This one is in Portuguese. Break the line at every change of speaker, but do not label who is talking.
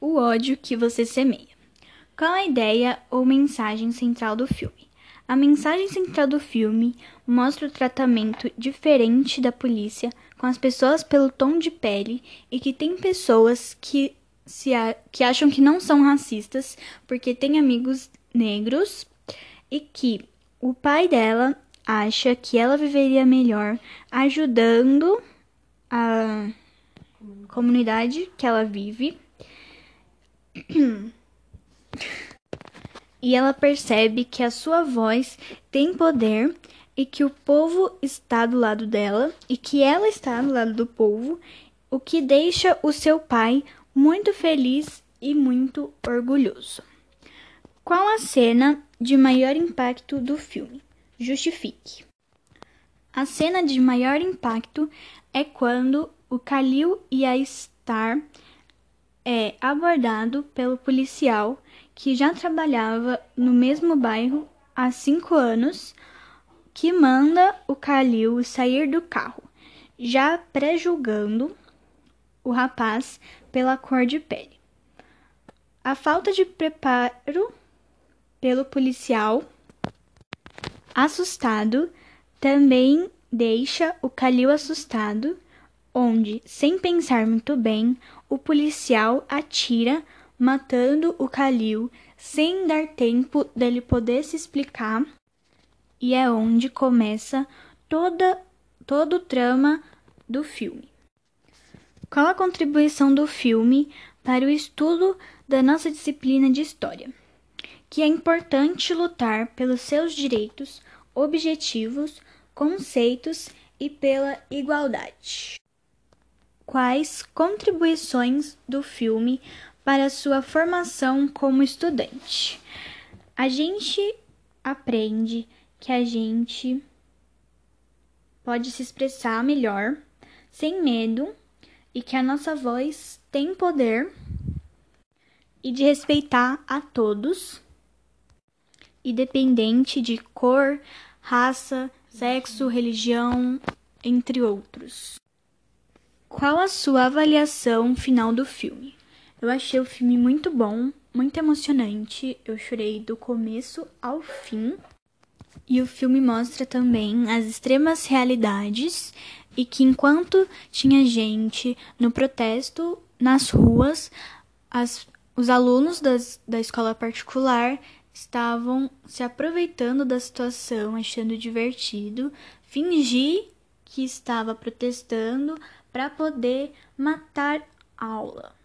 O ódio que você semeia. Qual a ideia ou mensagem central do filme? A mensagem central do filme mostra o tratamento diferente da polícia com as pessoas pelo tom de pele e que tem pessoas que, se a, que acham que não são racistas porque têm amigos negros e que o pai dela acha que ela viveria melhor ajudando a comunidade que ela vive. E ela percebe que a sua voz tem poder e que o povo está do lado dela e que ela está do lado do povo, o que deixa o seu pai muito feliz e muito orgulhoso. Qual a cena de maior impacto do filme? Justifique. A cena de maior impacto é quando o Khalil e a Star é abordado pelo policial que já trabalhava no mesmo bairro há cinco anos, que manda o Khalil sair do carro, já pré-julgando o rapaz pela cor de pele. A falta de preparo pelo policial assustado também deixa o Khalil assustado, onde, sem pensar muito bem, o policial atira matando o Khalil sem dar tempo dele poder se explicar. E é onde começa toda todo o trama do filme. Qual a contribuição do filme para o estudo da nossa disciplina de história? Que é importante lutar pelos seus direitos, objetivos, conceitos e pela igualdade. Quais contribuições do filme para sua formação como estudante. A gente aprende que a gente pode se expressar melhor, sem medo, e que a nossa voz tem poder e de respeitar a todos, independente de cor, raça, sexo, religião, entre outros. Qual a sua avaliação final do filme? Eu achei o filme muito bom, muito emocionante. Eu chorei do começo ao fim. E o filme mostra também as extremas realidades e que enquanto tinha gente no protesto nas ruas, as, os alunos das, da escola particular estavam se aproveitando da situação, achando divertido, fingir que estava protestando para poder matar aula.